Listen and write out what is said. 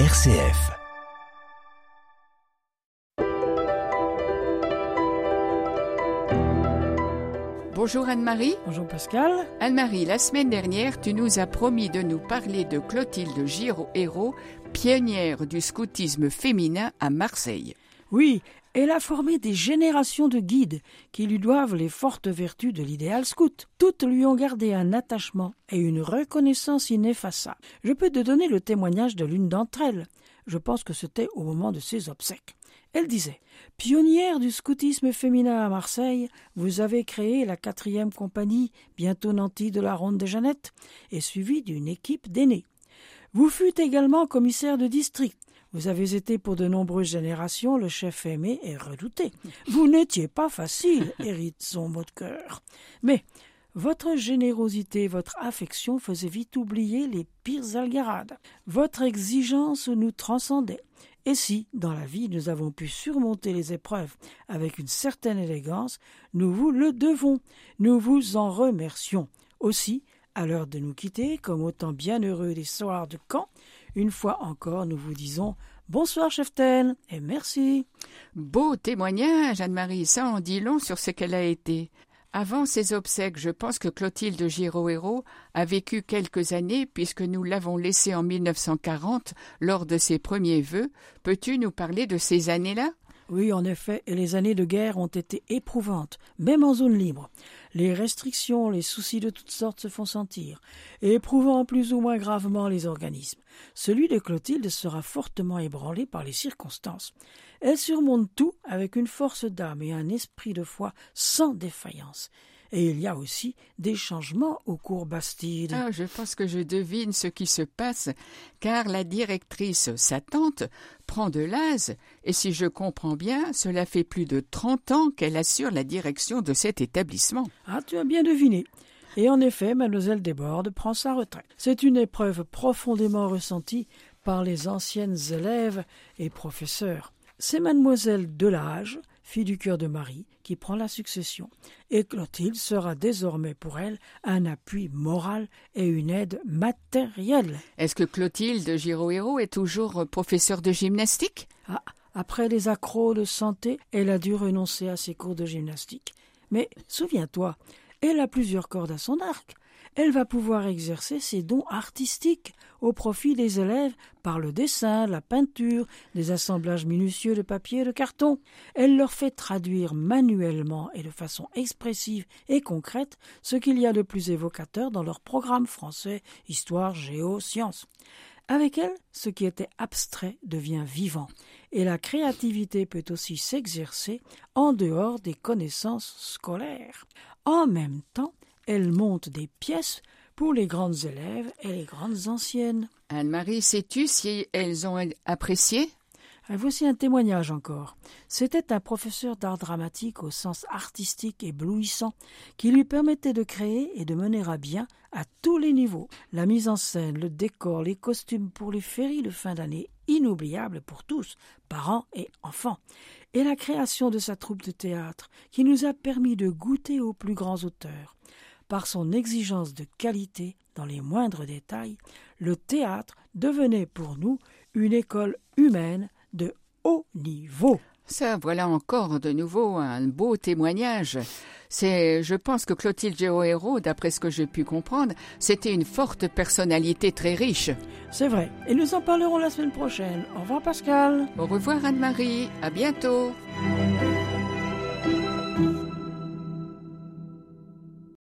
RCF. Bonjour Anne-Marie. Bonjour Pascal. Anne-Marie, la semaine dernière, tu nous as promis de nous parler de Clotilde Giraud-Hérault, pionnière du scoutisme féminin à Marseille. Oui, elle a formé des générations de guides qui lui doivent les fortes vertus de l'idéal scout. Toutes lui ont gardé un attachement et une reconnaissance ineffaçable. Je peux te donner le témoignage de l'une d'entre elles. Je pense que c'était au moment de ses obsèques. Elle disait Pionnière du scoutisme féminin à Marseille, vous avez créé la quatrième compagnie, bientôt nantie de la Ronde des Jeannettes, et suivie d'une équipe d'aînés. Vous fûtes également commissaire de district. Vous avez été pour de nombreuses générations le chef aimé et redouté. Vous n'étiez pas facile, hérite son mot de cœur. Mais votre générosité, votre affection faisaient vite oublier les pires algarades. Votre exigence nous transcendait. Et si, dans la vie, nous avons pu surmonter les épreuves avec une certaine élégance, nous vous le devons. Nous vous en remercions. Aussi, à l'heure de nous quitter, comme autant bienheureux des soirs de camp, une fois encore, nous vous disons bonsoir, Cheftel, et merci. Beau témoignage, Anne-Marie, ça en dit long sur ce qu'elle a été. Avant ses obsèques, je pense que Clotilde Giraud-Hérault a vécu quelques années puisque nous l'avons laissée en 1940 lors de ses premiers vœux. Peux-tu nous parler de ces années-là? Oui, en effet, et les années de guerre ont été éprouvantes, même en zone libre. Les restrictions, les soucis de toutes sortes se font sentir, éprouvant plus ou moins gravement les organismes. Celui de Clotilde sera fortement ébranlé par les circonstances. Elle surmonte tout avec une force d'âme et un esprit de foi sans défaillance. Et il y a aussi des changements au cours Bastide. Ah, je pense que je devine ce qui se passe, car la directrice, sa tante, prend de l'âge, et si je comprends bien, cela fait plus de trente ans qu'elle assure la direction de cet établissement. Ah, tu as bien deviné. Et en effet, mademoiselle Desbordes prend sa retraite. C'est une épreuve profondément ressentie par les anciennes élèves et professeurs. C'est mademoiselle Delage fille du cœur de Marie, qui prend la succession, et Clotilde sera désormais pour elle un appui moral et une aide matérielle. Est-ce que Clotilde Giraud-Hérault est toujours professeure de gymnastique? Ah, Après les accros de santé, elle a dû renoncer à ses cours de gymnastique. Mais souviens-toi, elle a plusieurs cordes à son arc elle va pouvoir exercer ses dons artistiques au profit des élèves par le dessin, la peinture, des assemblages minutieux de papier et de carton. Elle leur fait traduire manuellement et de façon expressive et concrète ce qu'il y a de plus évocateur dans leur programme français, histoire, géo, sciences. Avec elle, ce qui était abstrait devient vivant, et la créativité peut aussi s'exercer en dehors des connaissances scolaires. En même temps, elle monte des pièces pour les grandes élèves et les grandes anciennes. Anne-Marie, sais-tu si elles ont apprécié? Ah, Voici un témoignage encore. C'était un professeur d'art dramatique au sens artistique éblouissant qui lui permettait de créer et de mener à bien à tous les niveaux la mise en scène, le décor, les costumes pour les féries de fin d'année inoubliables pour tous, parents et enfants, et la création de sa troupe de théâtre qui nous a permis de goûter aux plus grands auteurs. Par son exigence de qualité dans les moindres détails, le théâtre devenait pour nous une école humaine de haut niveau. Ça, voilà encore de nouveau un beau témoignage. C'est, je pense que Clotilde Géohéro, d'après ce que j'ai pu comprendre, c'était une forte personnalité très riche. C'est vrai. Et nous en parlerons la semaine prochaine. Au revoir Pascal. Au revoir Anne-Marie. À bientôt.